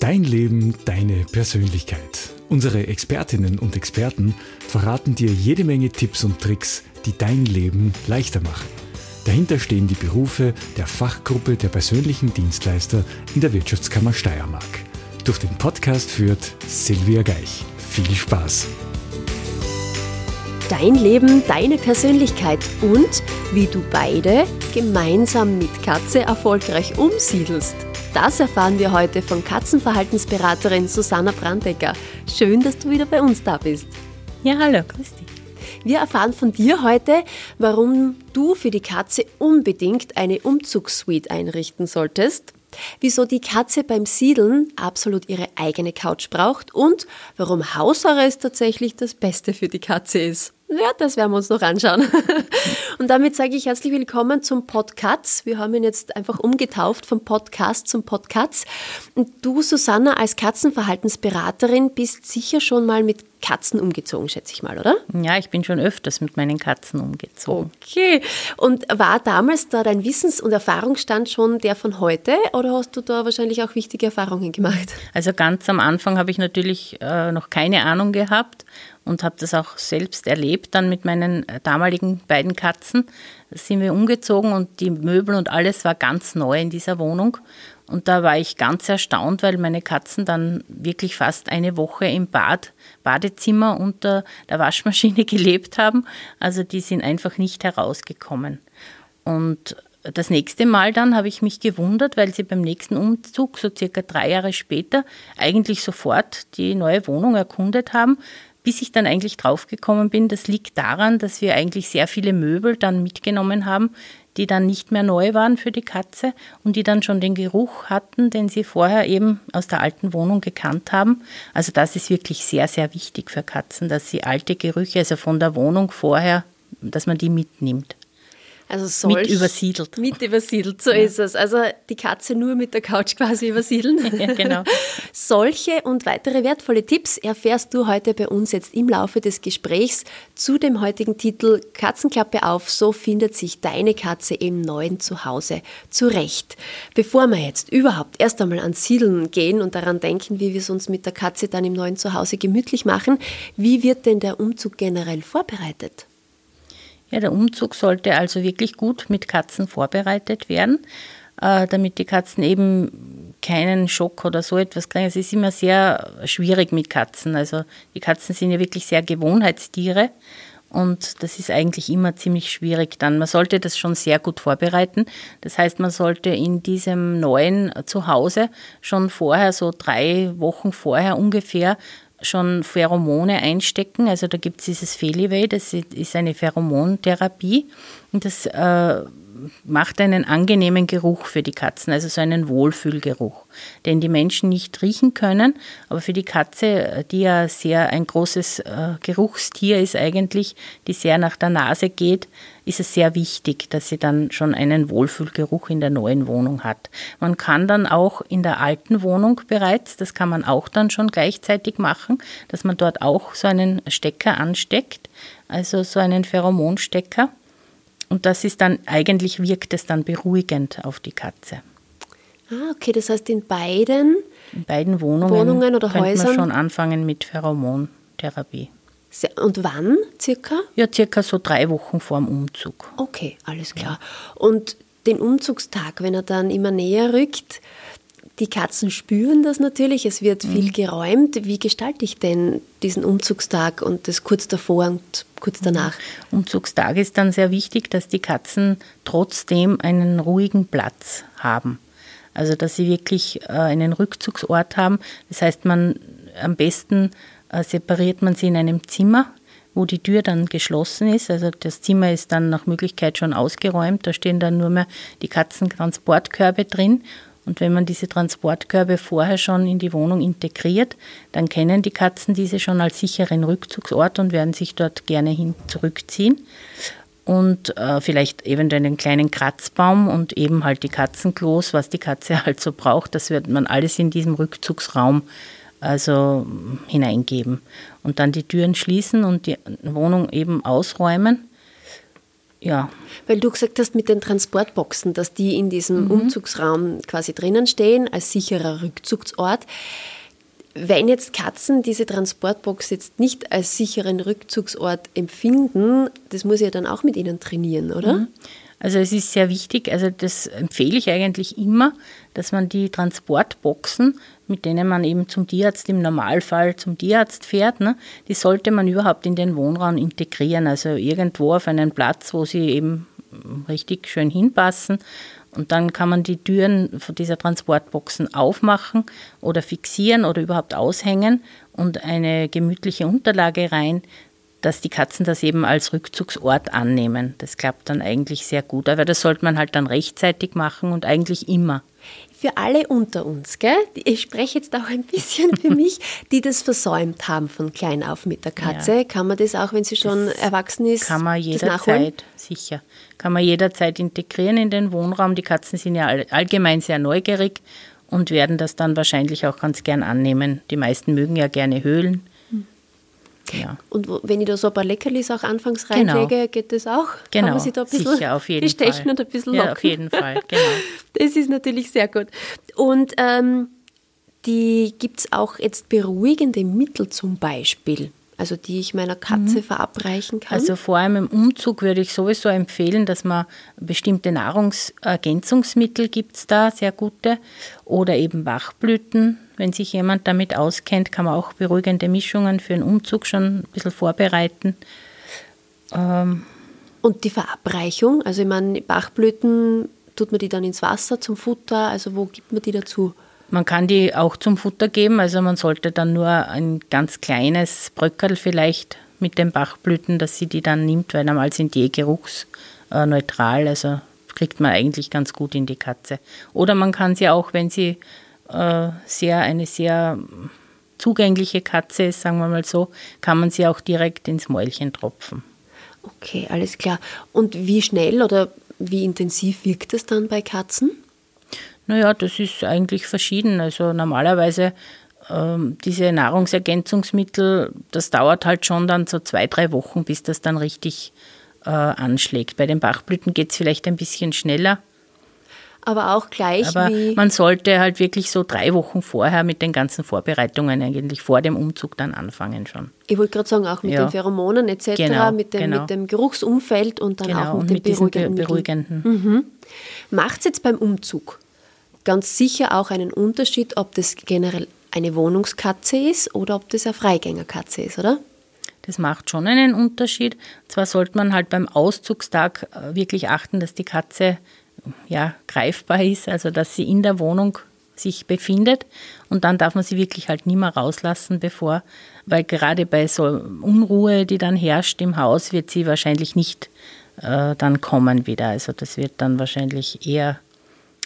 Dein Leben, deine Persönlichkeit. Unsere Expertinnen und Experten verraten dir jede Menge Tipps und Tricks, die dein Leben leichter machen. Dahinter stehen die Berufe der Fachgruppe der persönlichen Dienstleister in der Wirtschaftskammer Steiermark. Durch den Podcast führt Silvia Geich. Viel Spaß! Dein Leben, deine Persönlichkeit und wie du beide gemeinsam mit Katze erfolgreich umsiedelst. Das erfahren wir heute von Katzenverhaltensberaterin Susanna Brandecker. Schön, dass du wieder bei uns da bist. Ja, hallo, grüß dich. Wir erfahren von dir heute, warum du für die Katze unbedingt eine Umzugssuite einrichten solltest, wieso die Katze beim Siedeln absolut ihre eigene Couch braucht und warum Hausarrest tatsächlich das Beste für die Katze ist. Ja, das werden wir uns noch anschauen. Und damit sage ich herzlich willkommen zum Podcast. Wir haben ihn jetzt einfach umgetauft vom Podcast zum Podcast. Und du, Susanna, als Katzenverhaltensberaterin bist sicher schon mal mit Katzen umgezogen, schätze ich mal, oder? Ja, ich bin schon öfters mit meinen Katzen umgezogen. Okay. Und war damals da dein Wissens- und Erfahrungsstand schon der von heute oder hast du da wahrscheinlich auch wichtige Erfahrungen gemacht? Also ganz am Anfang habe ich natürlich äh, noch keine Ahnung gehabt und habe das auch selbst erlebt dann mit meinen äh, damaligen beiden Katzen. Da sind wir umgezogen und die Möbel und alles war ganz neu in dieser Wohnung. Und da war ich ganz erstaunt, weil meine Katzen dann wirklich fast eine Woche im Bad, Badezimmer unter der Waschmaschine gelebt haben. Also die sind einfach nicht herausgekommen. Und das nächste Mal dann habe ich mich gewundert, weil sie beim nächsten Umzug, so circa drei Jahre später, eigentlich sofort die neue Wohnung erkundet haben, bis ich dann eigentlich draufgekommen bin, das liegt daran, dass wir eigentlich sehr viele Möbel dann mitgenommen haben, die dann nicht mehr neu waren für die Katze und die dann schon den Geruch hatten, den sie vorher eben aus der alten Wohnung gekannt haben. Also das ist wirklich sehr, sehr wichtig für Katzen, dass sie alte Gerüche, also von der Wohnung vorher, dass man die mitnimmt. Also solch, mit übersiedelt. Mit übersiedelt, so ja. ist es. Also die Katze nur mit der Couch quasi übersiedeln. ja, genau. Solche und weitere wertvolle Tipps erfährst du heute bei uns jetzt im Laufe des Gesprächs zu dem heutigen Titel Katzenklappe auf, so findet sich deine Katze im neuen Zuhause zurecht. Bevor wir jetzt überhaupt erst einmal ans Siedeln gehen und daran denken, wie wir es uns mit der Katze dann im neuen Zuhause gemütlich machen, wie wird denn der Umzug generell vorbereitet? Ja, der Umzug sollte also wirklich gut mit Katzen vorbereitet werden, äh, damit die Katzen eben keinen Schock oder so etwas kriegen. Es ist immer sehr schwierig mit Katzen. Also die Katzen sind ja wirklich sehr Gewohnheitstiere. Und das ist eigentlich immer ziemlich schwierig dann. Man sollte das schon sehr gut vorbereiten. Das heißt, man sollte in diesem neuen Zuhause schon vorher, so drei Wochen vorher ungefähr, schon Pheromone einstecken. Also da gibt es dieses Feliway, das ist eine Pheromontherapie und das äh, macht einen angenehmen Geruch für die Katzen, also so einen Wohlfühlgeruch, den die Menschen nicht riechen können. Aber für die Katze, die ja sehr ein großes äh, Geruchstier ist eigentlich, die sehr nach der Nase geht, ist es sehr wichtig, dass sie dann schon einen Wohlfühlgeruch in der neuen Wohnung hat. Man kann dann auch in der alten Wohnung bereits, das kann man auch dann schon gleichzeitig machen, dass man dort auch so einen Stecker ansteckt, also so einen Pheromonstecker und das ist dann, eigentlich wirkt es dann beruhigend auf die Katze. Ah, okay, das heißt in beiden, in beiden Wohnungen, Wohnungen oder könnte Häusern man schon anfangen mit Pheromontherapie. Und wann circa? Ja, circa so drei Wochen vor dem Umzug. Okay, alles klar. Ja. Und den Umzugstag, wenn er dann immer näher rückt, die Katzen spüren das natürlich, es wird viel mhm. geräumt. Wie gestalte ich denn diesen Umzugstag und das kurz davor und kurz mhm. danach? Umzugstag ist dann sehr wichtig, dass die Katzen trotzdem einen ruhigen Platz haben. Also dass sie wirklich äh, einen Rückzugsort haben. Das heißt, man am besten äh, separiert man sie in einem Zimmer, wo die Tür dann geschlossen ist. Also das Zimmer ist dann nach Möglichkeit schon ausgeräumt. Da stehen dann nur mehr die Katzentransportkörbe drin und wenn man diese Transportkörbe vorher schon in die Wohnung integriert, dann kennen die Katzen diese schon als sicheren Rückzugsort und werden sich dort gerne hin zurückziehen. Und äh, vielleicht eventuell einen kleinen Kratzbaum und eben halt die Katzenklos, was die Katze halt so braucht, das wird man alles in diesem Rückzugsraum also hineingeben. Und dann die Türen schließen und die Wohnung eben ausräumen Ja. Weil du gesagt hast mit den Transportboxen, dass die in diesem mhm. Umzugsraum quasi drinnen stehen, als sicherer Rückzugsort. Wenn jetzt Katzen diese Transportbox jetzt nicht als sicheren Rückzugsort empfinden, das muss ja dann auch mit ihnen trainieren, oder? Mhm. Also es ist sehr wichtig, also das empfehle ich eigentlich immer, dass man die Transportboxen, mit denen man eben zum Tierarzt im Normalfall zum Tierarzt fährt, ne, die sollte man überhaupt in den Wohnraum integrieren, also irgendwo auf einen Platz, wo sie eben richtig schön hinpassen. Und dann kann man die Türen von dieser Transportboxen aufmachen oder fixieren oder überhaupt aushängen und eine gemütliche Unterlage rein, dass die Katzen das eben als Rückzugsort annehmen. Das klappt dann eigentlich sehr gut. Aber das sollte man halt dann rechtzeitig machen und eigentlich immer. Für alle unter uns, gell? ich spreche jetzt auch ein bisschen für mich, die das versäumt haben von klein auf mit der Katze. Ja. Kann man das auch, wenn sie schon das erwachsen ist, kann man jederzeit, sicher, kann man jederzeit integrieren in den Wohnraum. Die Katzen sind ja allgemein sehr neugierig und werden das dann wahrscheinlich auch ganz gern annehmen. Die meisten mögen ja gerne Höhlen. Ja. Und wo, wenn ich da so ein paar Leckerlis auch anfangs reinlege, genau. geht das auch? Genau, Kann man sich da ein bisschen sicher, auf jeden Fall. und ein bisschen locken? Ja, auf jeden Fall, genau. Das ist natürlich sehr gut. Und ähm, die gibt es auch jetzt beruhigende Mittel zum Beispiel also die ich meiner Katze mhm. verabreichen kann? Also vor allem im Umzug würde ich sowieso empfehlen, dass man bestimmte Nahrungsergänzungsmittel gibt es da, sehr gute, oder eben Wachblüten. Wenn sich jemand damit auskennt, kann man auch beruhigende Mischungen für einen Umzug schon ein bisschen vorbereiten. Ähm Und die Verabreichung, also ich meine, Bachblüten, tut man die dann ins Wasser zum Futter, also wo gibt man die dazu? Man kann die auch zum Futter geben, also man sollte dann nur ein ganz kleines Bröckerl vielleicht mit den Bachblüten, dass sie die dann nimmt, weil einmal sind die eh geruchsneutral, also kriegt man eigentlich ganz gut in die Katze. Oder man kann sie auch, wenn sie äh, sehr eine sehr zugängliche Katze ist, sagen wir mal so, kann man sie auch direkt ins Mäulchen tropfen. Okay, alles klar. Und wie schnell oder wie intensiv wirkt es dann bei Katzen? Naja, das ist eigentlich verschieden. Also normalerweise ähm, diese Nahrungsergänzungsmittel, das dauert halt schon dann so zwei, drei Wochen, bis das dann richtig äh, anschlägt. Bei den Bachblüten geht es vielleicht ein bisschen schneller. Aber auch gleich Aber wie. Man sollte halt wirklich so drei Wochen vorher mit den ganzen Vorbereitungen eigentlich vor dem Umzug dann anfangen schon. Ich wollte gerade sagen, auch mit ja. den Pheromonen etc., genau, mit, dem, genau. mit dem Geruchsumfeld und dann genau, auch mit, und den mit beruhigenden. beruhigenden. Mhm. Macht es jetzt beim Umzug? ganz sicher auch einen Unterschied, ob das generell eine Wohnungskatze ist oder ob das eine Freigängerkatze ist, oder? Das macht schon einen Unterschied. Zwar sollte man halt beim Auszugstag äh, wirklich achten, dass die Katze ja, greifbar ist, also dass sie in der Wohnung sich befindet und dann darf man sie wirklich halt nie mehr rauslassen, bevor, weil gerade bei so Unruhe, die dann herrscht im Haus, wird sie wahrscheinlich nicht äh, dann kommen wieder. Also das wird dann wahrscheinlich eher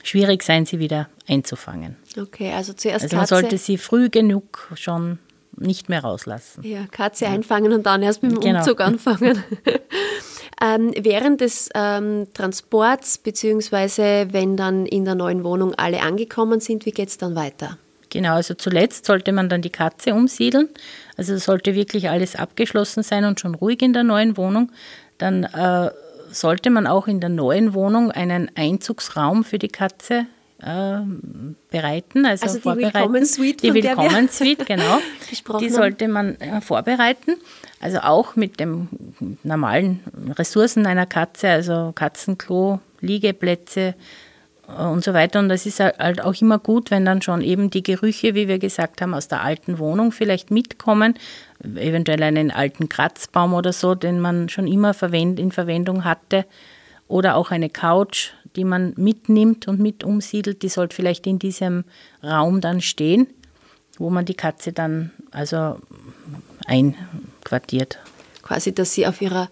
schwierig sein, sie wieder einzufangen. Okay, also zuerst Also man Katze. sollte sie früh genug schon nicht mehr rauslassen. Ja, Katze ja. einfangen und dann erst mit dem genau. Umzug anfangen. ähm, während des ähm, Transports, beziehungsweise wenn dann in der neuen Wohnung alle angekommen sind, wie geht es dann weiter? Genau, also zuletzt sollte man dann die Katze umsiedeln. Also sollte wirklich alles abgeschlossen sein und schon ruhig in der neuen Wohnung. Dann äh, sollte man auch in der neuen Wohnung einen Einzugsraum für die Katze bereiten, also, also die Willkommenssuite, die Willkommenssuite, genau. die sollte man äh, vorbereiten, also auch mit den normalen Ressourcen einer Katze, also Katzenklo, Liegeplätze, und so weiter. Und das ist halt auch immer gut, wenn dann schon eben die Gerüche, wie wir gesagt haben, aus der alten Wohnung vielleicht mitkommen, eventuell einen alten Kratzbaum oder so, den man schon immer in Verwendung hatte, oder auch eine Couch, die man mitnimmt und mit umsiedelt, die sollte vielleicht in diesem Raum dann stehen, wo man die Katze dann also einquartiert. Quasi, dass sie auf ihrer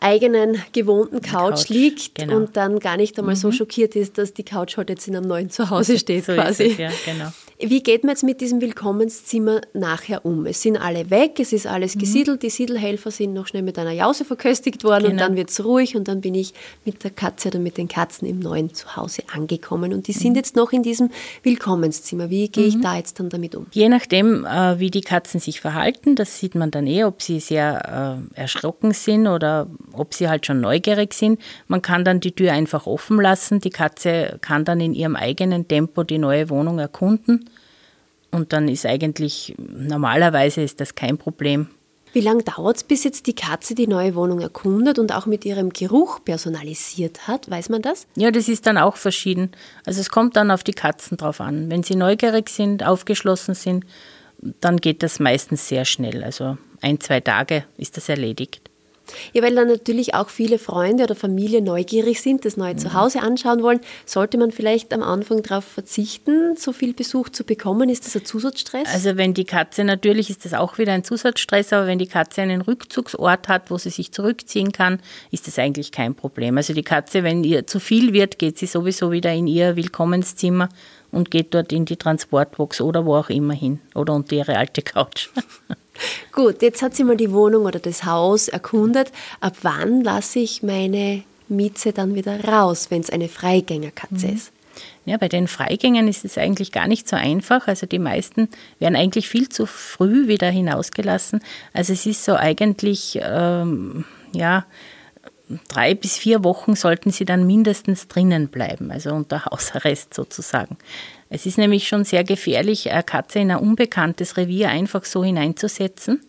eigenen gewohnten Couch, Couch liegt genau. und dann gar nicht einmal mhm. so schockiert ist, dass die Couch halt jetzt in einem neuen Zuhause steht so quasi. Es, ja, genau. Wie geht man jetzt mit diesem Willkommenszimmer nachher um? Es sind alle weg, es ist alles mhm. gesiedelt, die Siedelhelfer sind noch schnell mit einer Jause verköstigt worden genau. und dann wird es ruhig und dann bin ich mit der Katze oder mit den Katzen im neuen Zuhause angekommen und die sind mhm. jetzt noch in diesem Willkommenszimmer. Wie gehe ich mhm. da jetzt dann damit um? Je nachdem, äh, wie die Katzen sich verhalten, das sieht man dann eh, ob sie sehr äh, erschrocken sind oder ob sie halt schon neugierig sind. Man kann dann die Tür einfach offen lassen, die Katze kann dann in ihrem eigenen Tempo die neue Wohnung erkunden und dann ist eigentlich, normalerweise ist das kein Problem. Wie lange dauert es, bis jetzt die Katze die neue Wohnung erkundet und auch mit ihrem Geruch personalisiert hat? Weiß man das? Ja, das ist dann auch verschieden. Also es kommt dann auf die Katzen drauf an. Wenn sie neugierig sind, aufgeschlossen sind, dann geht das meistens sehr schnell. Also ein, zwei Tage ist das erledigt. Ja, weil dann natürlich auch viele Freunde oder Familie neugierig sind, das neue mhm. Zuhause anschauen wollen. Sollte man vielleicht am Anfang darauf verzichten, so viel Besuch zu bekommen? Ist das ein Zusatzstress? Also wenn die Katze, natürlich ist das auch wieder ein Zusatzstress, aber wenn die Katze einen Rückzugsort hat, wo sie sich zurückziehen kann, ist das eigentlich kein Problem. Also die Katze, wenn ihr zu viel wird, geht sie sowieso wieder in ihr Willkommenszimmer und geht dort in die Transportbox oder wo auch immer hin oder unter ihre alte Couch. Gut, jetzt hat sie mal die Wohnung oder das Haus erkundet. Ab wann lasse ich meine Mieze dann wieder raus, wenn es eine Freigängerkatze mhm. ist? Ja, bei den Freigängern ist es eigentlich gar nicht so einfach. Also die meisten werden eigentlich viel zu früh wieder hinausgelassen. Also es ist so eigentlich, ähm, ja, drei bis vier Wochen sollten sie dann mindestens drinnen bleiben, also unter Hausarrest sozusagen. Es ist nämlich schon sehr gefährlich, eine Katze in ein unbekanntes Revier einfach so hineinzusetzen.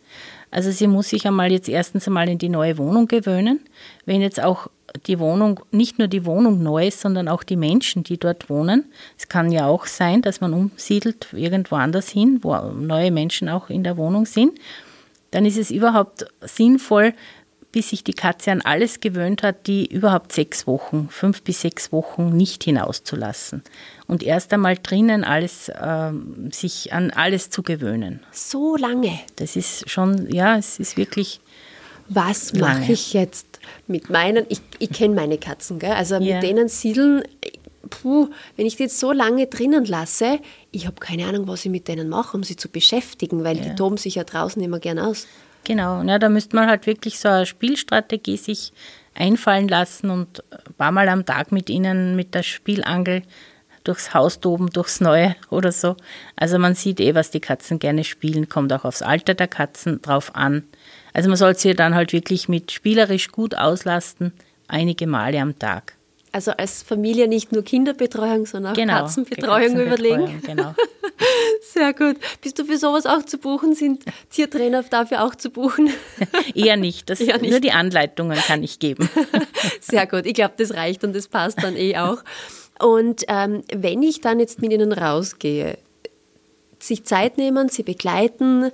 Also sie muss sich einmal jetzt erstens einmal in die neue Wohnung gewöhnen. Wenn jetzt auch die Wohnung, nicht nur die Wohnung neu ist, sondern auch die Menschen, die dort wohnen. Es kann ja auch sein, dass man umsiedelt irgendwo anders hin, wo neue Menschen auch in der Wohnung sind. Dann ist es überhaupt sinnvoll, bis sich die Katze an alles gewöhnt hat, die überhaupt sechs Wochen, fünf bis sechs Wochen nicht hinauszulassen. Und erst einmal drinnen alles, äh, sich an alles zu gewöhnen. So lange? Das ist schon, ja, es ist wirklich. Was mache ich jetzt mit meinen? Ich, ich kenne meine Katzen, gell? also mit denen siedeln. Puh, wenn ich die jetzt so lange drinnen lasse, ich habe keine Ahnung, was ich mit denen mache, um sie zu beschäftigen, weil ja. die toben sich ja draußen immer gern aus. Genau, ja, da müsste man halt wirklich so eine Spielstrategie sich einfallen lassen und ein paar Mal am Tag mit ihnen mit der Spielangel durchs Haus toben, durchs Neue oder so. Also man sieht eh, was die Katzen gerne spielen, kommt auch aufs Alter der Katzen drauf an. Also man soll sie dann halt wirklich mit spielerisch gut auslasten, einige Male am Tag. Also als Familie nicht nur Kinderbetreuung, sondern auch genau, Katzenbetreuung, Katzenbetreuung überlegen. Genau. Sehr gut. Bist du für sowas auch zu buchen? Sind Tiertrainer dafür auch zu buchen? Eher nicht. Das, Eher nicht. Nur die Anleitungen kann ich geben. Sehr gut. Ich glaube, das reicht und das passt dann eh auch. Und ähm, wenn ich dann jetzt mit ihnen rausgehe, sich Zeit nehmen, sie begleiten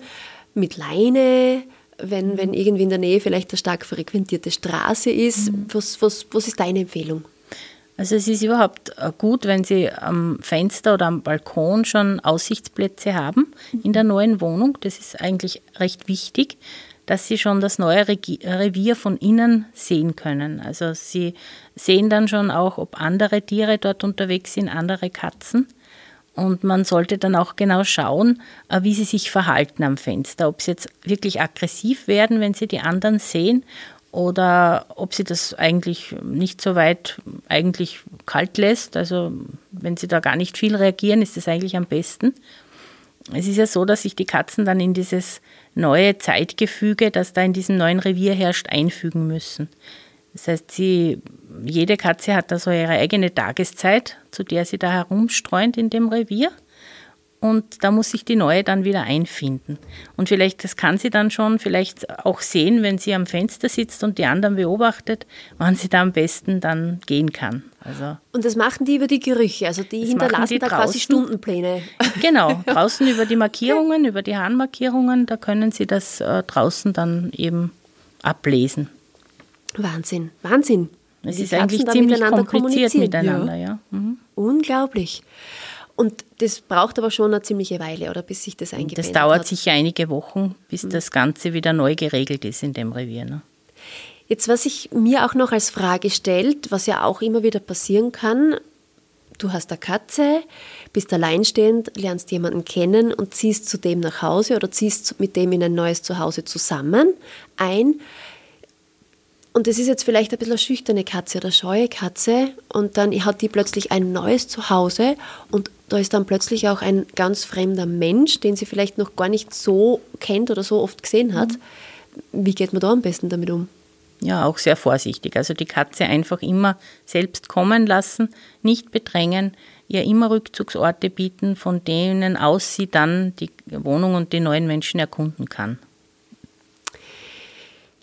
mit Leine, wenn, wenn irgendwie in der Nähe vielleicht eine stark frequentierte Straße ist, mhm. was, was, was ist deine Empfehlung? Also es ist überhaupt äh, gut, wenn Sie am Fenster oder am Balkon schon Aussichtsplätze haben in der neuen Wohnung. Das ist eigentlich recht wichtig, dass Sie schon das neue Revier von innen sehen können. Also Sie sehen dann schon auch, ob andere Tiere dort unterwegs sind, andere Katzen. Und man sollte dann auch genau schauen, äh, wie sie sich verhalten am Fenster. Ob sie jetzt wirklich aggressiv werden, wenn sie die anderen sehen, oder ob sie das eigentlich nicht so weit eigentlich kalt lässt. Also wenn sie da gar nicht viel reagieren, ist das eigentlich am besten. Es ist ja so, dass sich die Katzen dann in dieses neue Zeitgefüge, das da in diesem neuen Revier herrscht, einfügen müssen. Das heißt, sie, jede Katze hat da so ihre eigene Tageszeit, zu der sie da herumstreunt in dem Revier und da muss sich die neue dann wieder einfinden. Und vielleicht, das kann sie dann schon vielleicht auch sehen, wenn sie am Fenster sitzt und die anderen beobachtet, wann sie da am besten dann gehen kann. Also und das machen die über die Gerüche, also die hinterlassen die da draußen. quasi Stundenpläne. Genau, draußen über die Markierungen, über die Harnmarkierungen, da können sie das äh, draußen dann eben ablesen. Wahnsinn, Wahnsinn. Es ist eigentlich ziemlich kompliziert miteinander, ja. ja. Mhm. Unglaublich. Und das braucht aber schon eine ziemliche Weile, oder bis sich das eingebettet hat. Das dauert hat. sicher einige Wochen, bis mhm. das Ganze wieder neu geregelt ist in dem Revier. Ne? Jetzt, was sich mir auch noch als Frage stellt, was ja auch immer wieder passieren kann, du hast eine Katze, bist alleinstehend, lernst jemanden kennen und ziehst zu dem nach Hause oder ziehst mit dem in ein neues Zuhause zusammen ein. Und es ist jetzt vielleicht ein bisschen eine schüchterne Katze oder scheue Katze und dann hat die plötzlich ein neues Zuhause und da ist dann plötzlich auch ein ganz fremder Mensch, den sie vielleicht noch gar nicht so kennt oder so oft gesehen hat. Wie geht man da am besten damit um? Ja, auch sehr vorsichtig. Also die Katze einfach immer selbst kommen lassen, nicht bedrängen, ihr immer Rückzugsorte bieten, von denen aus sie dann die Wohnung und die neuen Menschen erkunden kann.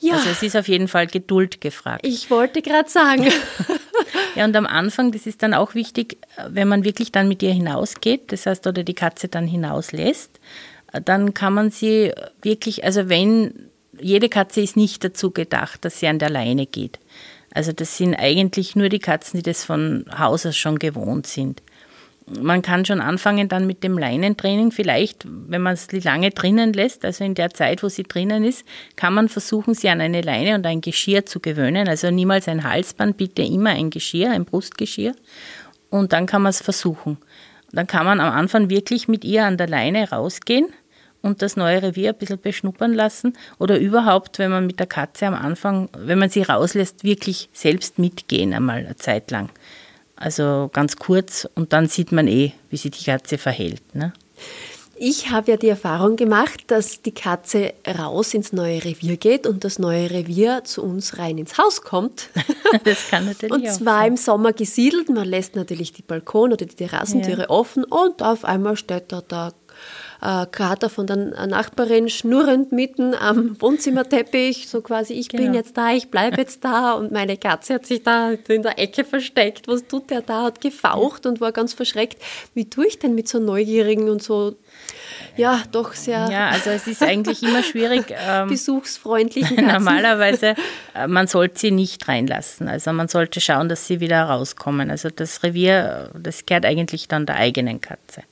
Ja. Also es ist auf jeden Fall Geduld gefragt. Ich wollte gerade sagen. ja, und am Anfang, das ist dann auch wichtig, wenn man wirklich dann mit ihr hinausgeht, das heißt, oder die Katze dann hinauslässt, dann kann man sie wirklich, also wenn, jede Katze ist nicht dazu gedacht, dass sie an der Leine geht. Also das sind eigentlich nur die Katzen, die das von Haus aus schon gewohnt sind man kann schon anfangen dann mit dem Leinentraining. Vielleicht, wenn man es lange drinnen lässt, also in der Zeit, wo sie drinnen ist, kann man versuchen, sie an eine Leine und ein Geschirr zu gewöhnen. Also niemals ein Halsband, bitte immer ein Geschirr, ein Brustgeschirr. Und dann kann man es versuchen. Dann kann man am Anfang wirklich mit ihr an der Leine rausgehen und das neue Revier ein bisschen beschnuppern lassen oder überhaupt, wenn man mit der Katze am Anfang, wenn man sie rauslässt, wirklich selbst mitgehen einmal eine Zeit lang. Also ganz kurz und dann sieht man eh, wie sich die Katze verhält. Ne? Ich habe ja die Erfahrung gemacht, dass die Katze raus ins neue Revier geht und das neue Revier zu uns rein ins Haus kommt. Das kann natürlich Und zwar im Sommer gesiedelt. Man lässt natürlich die Balkon- oder die Terrassentüre ja. offen und auf einmal steht da der äh, Kater von der Nachbarin schnurrend mitten am Wohnzimmerteppich, so quasi, ich genau. bin jetzt da, ich bleibe jetzt da und meine Katze hat sich da in der Ecke versteckt. Was tut der da? Hat gefaucht und war ganz verschreckt. Wie tue ich denn mit so Neugierigen und so ja, doch sehr. Ja, also es ist eigentlich immer schwierig. Ähm, besuchsfreundlichen Katzen. Normalerweise, äh, man sollte sie nicht reinlassen. Also man sollte schauen, dass sie wieder rauskommen. Also das Revier, das gehört eigentlich dann der eigenen Katze.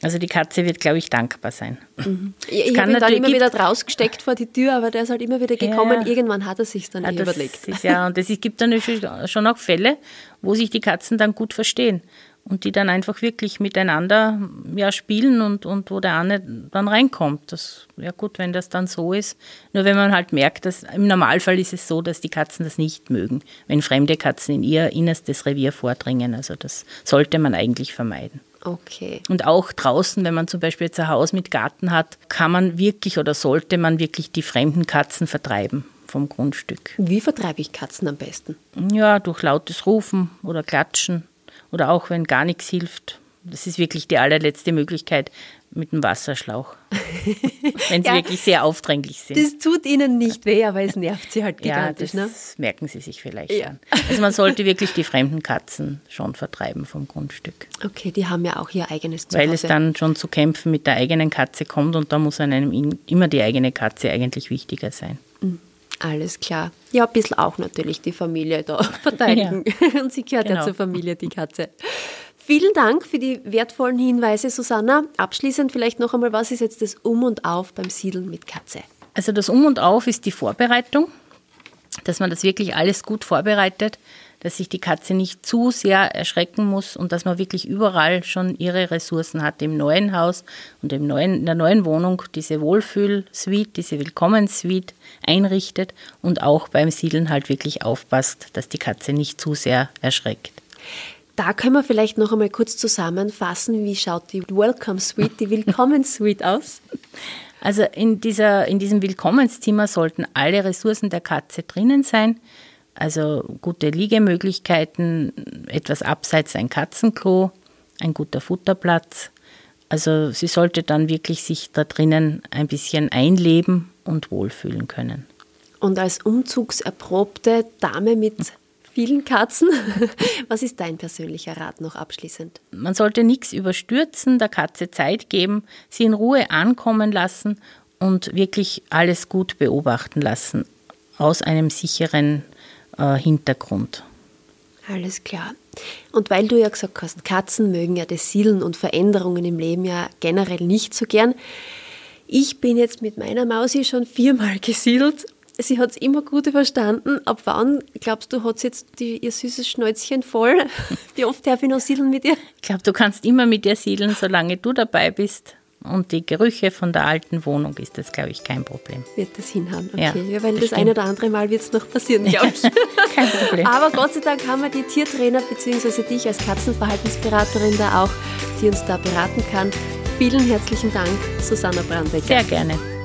Also die Katze wird, glaube ich, dankbar sein. Mhm. Ich habe ihn dann immer wieder rausgesteckt vor die Tür, aber der ist halt immer wieder gekommen. Ja, Irgendwann hat er sich dann ja, eh überlegt. Ist, ja, und es gibt dann schon auch Fälle, wo sich die Katzen dann gut verstehen und die dann einfach wirklich miteinander ja, spielen und, und wo der eine dann reinkommt. Das ja gut, wenn das dann so ist. Nur wenn man halt merkt, dass im Normalfall ist es so, dass die Katzen das nicht mögen, wenn fremde Katzen in ihr innerstes Revier vordringen. Also das sollte man eigentlich vermeiden. Okay. Und auch draußen, wenn man zum Beispiel jetzt ein Haus mit Garten hat, kann man wirklich oder sollte man wirklich die fremden Katzen vertreiben vom Grundstück. Wie vertreibe ich Katzen am besten? Ja, durch lautes Rufen oder Klatschen oder auch wenn gar nichts hilft. Das ist wirklich die allerletzte Möglichkeit, mit dem Wasserschlauch. Wenn sie ja, wirklich sehr aufdringlich sind. Das tut ihnen nicht weh, aber es nervt sie halt gigantisch. Ja, das ne? merken sie sich vielleicht ja. an. Also man sollte wirklich die fremden Katzen schon vertreiben vom Grundstück. Okay, die haben ja auch ihr eigenes Zuhause. Weil es dann schon zu Kämpfen mit der eigenen Katze kommt und da muss einem immer die eigene Katze eigentlich wichtiger sein. Mhm. Alles klar. Ja, ein bisschen auch natürlich die Familie da verteidigen. Ja. Und sie gehört genau. ja zur Familie, die Katze. Vielen Dank für die wertvollen Hinweise, Susanna. Abschließend vielleicht noch einmal, was ist jetzt das Um und Auf beim Siedeln mit Katze? Also das Um und Auf ist die Vorbereitung, dass man das wirklich alles gut vorbereitet, dass sich die Katze nicht zu sehr erschrecken muss und dass man wirklich überall schon ihre Ressourcen hat im neuen Haus und im neuen, in der neuen Wohnung diese Wohlfühl-Suite, diese Willkommenssuite einrichtet und auch beim Siedeln halt wirklich aufpasst, dass die Katze nicht zu sehr erschreckt. Da können wir vielleicht noch einmal kurz zusammenfassen, wie schaut die Welcome Suite, die Willkommen Suite aus? Also in, dieser, in diesem Willkommenszimmer sollten alle Ressourcen der Katze drinnen sein. Also gute Liegemöglichkeiten, etwas abseits ein Katzenklo, ein guter Futterplatz. Also sie sollte dann wirklich sich da drinnen ein bisschen einleben und wohlfühlen können. Und als umzugserprobte Dame mit vielen Katzen. Was ist dein persönlicher Rat noch abschließend? Man sollte nichts überstürzen, der Katze Zeit geben, sie in Ruhe ankommen lassen und wirklich alles gut beobachten lassen aus einem sicheren äh, Hintergrund. Alles klar. Und weil du ja gesagt hast, Katzen mögen ja das Siedeln und Veränderungen im Leben ja generell nicht so gern. Ich bin jetzt mit meiner Mausi schon viermal gesiedelt sie hat es immer gut überstanden. Ab wann, glaubst du, hat sie jetzt die, ihr süßes Schnäuzchen voll? Wie oft darf ich noch siedeln mit ihr? Ich glaube, du kannst immer mit ihr siedeln, solange du dabei bist. Und die Gerüche von der alten Wohnung ist das, glaube ich, kein Problem. Wird das hinhauen, okay. Ja, Ja, weil das eine oder andere Mal wird es noch passieren, glaube ich. Kein Problem. Aber Gott sei Dank haben wir die Tiertrainer bzw. dich als Katzenverhaltensberaterin da auch, die uns da beraten kann. Vielen herzlichen Dank, Susanna Brandecker. Sehr gerne.